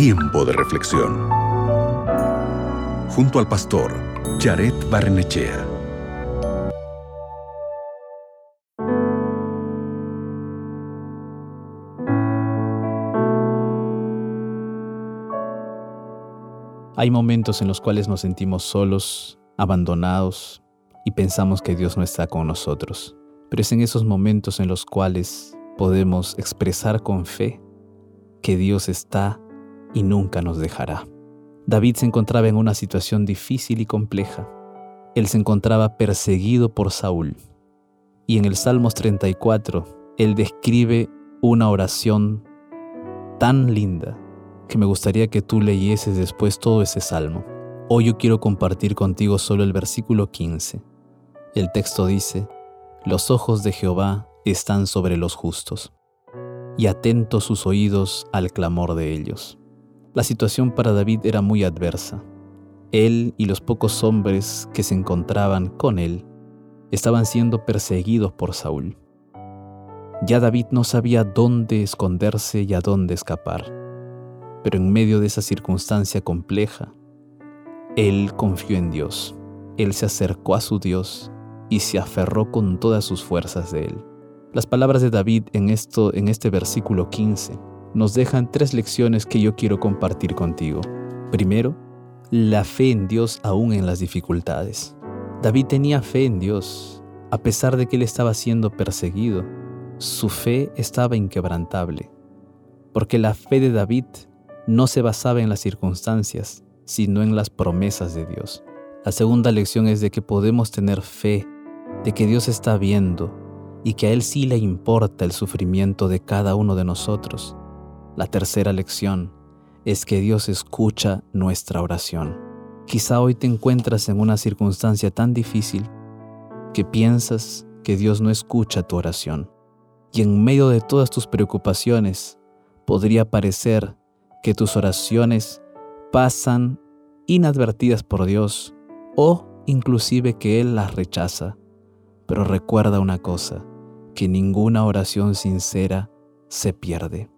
Tiempo de reflexión. Junto al pastor Jared Barnechea. Hay momentos en los cuales nos sentimos solos, abandonados y pensamos que Dios no está con nosotros. Pero es en esos momentos en los cuales podemos expresar con fe que Dios está y nunca nos dejará. David se encontraba en una situación difícil y compleja. Él se encontraba perseguido por Saúl. Y en el Salmos 34, él describe una oración tan linda que me gustaría que tú leyeses después todo ese salmo. Hoy yo quiero compartir contigo solo el versículo 15. El texto dice, Los ojos de Jehová están sobre los justos, y atentos sus oídos al clamor de ellos. La situación para David era muy adversa. Él y los pocos hombres que se encontraban con él estaban siendo perseguidos por Saúl. Ya David no sabía dónde esconderse y a dónde escapar. Pero en medio de esa circunstancia compleja, él confió en Dios. Él se acercó a su Dios y se aferró con todas sus fuerzas de él. Las palabras de David en, esto, en este versículo 15 nos dejan tres lecciones que yo quiero compartir contigo. Primero, la fe en Dios aún en las dificultades. David tenía fe en Dios, a pesar de que él estaba siendo perseguido. Su fe estaba inquebrantable, porque la fe de David no se basaba en las circunstancias, sino en las promesas de Dios. La segunda lección es de que podemos tener fe, de que Dios está viendo y que a Él sí le importa el sufrimiento de cada uno de nosotros. La tercera lección es que Dios escucha nuestra oración. Quizá hoy te encuentras en una circunstancia tan difícil que piensas que Dios no escucha tu oración. Y en medio de todas tus preocupaciones podría parecer que tus oraciones pasan inadvertidas por Dios o inclusive que Él las rechaza. Pero recuerda una cosa, que ninguna oración sincera se pierde.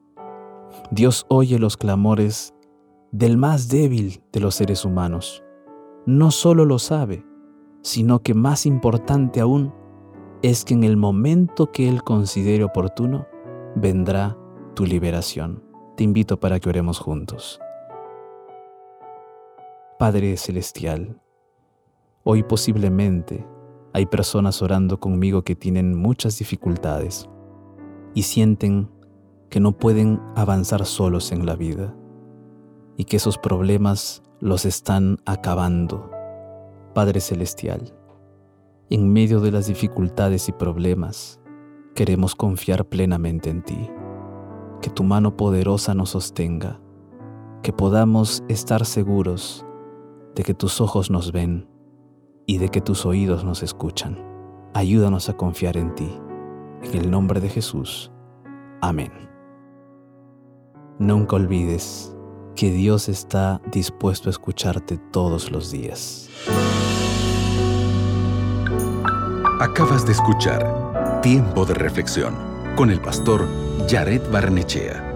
Dios oye los clamores del más débil de los seres humanos. No solo lo sabe, sino que más importante aún es que en el momento que Él considere oportuno, vendrá tu liberación te invito para que oremos juntos. Padre Celestial, hoy posiblemente hay personas orando conmigo que tienen muchas dificultades y sienten que no pueden avanzar solos en la vida y que esos problemas los están acabando. Padre Celestial, en medio de las dificultades y problemas, queremos confiar plenamente en ti que tu mano poderosa nos sostenga, que podamos estar seguros de que tus ojos nos ven y de que tus oídos nos escuchan. Ayúdanos a confiar en ti. En el nombre de Jesús. Amén. Nunca olvides que Dios está dispuesto a escucharte todos los días. Acabas de escuchar Tiempo de Reflexión con el pastor Jared Barnechea.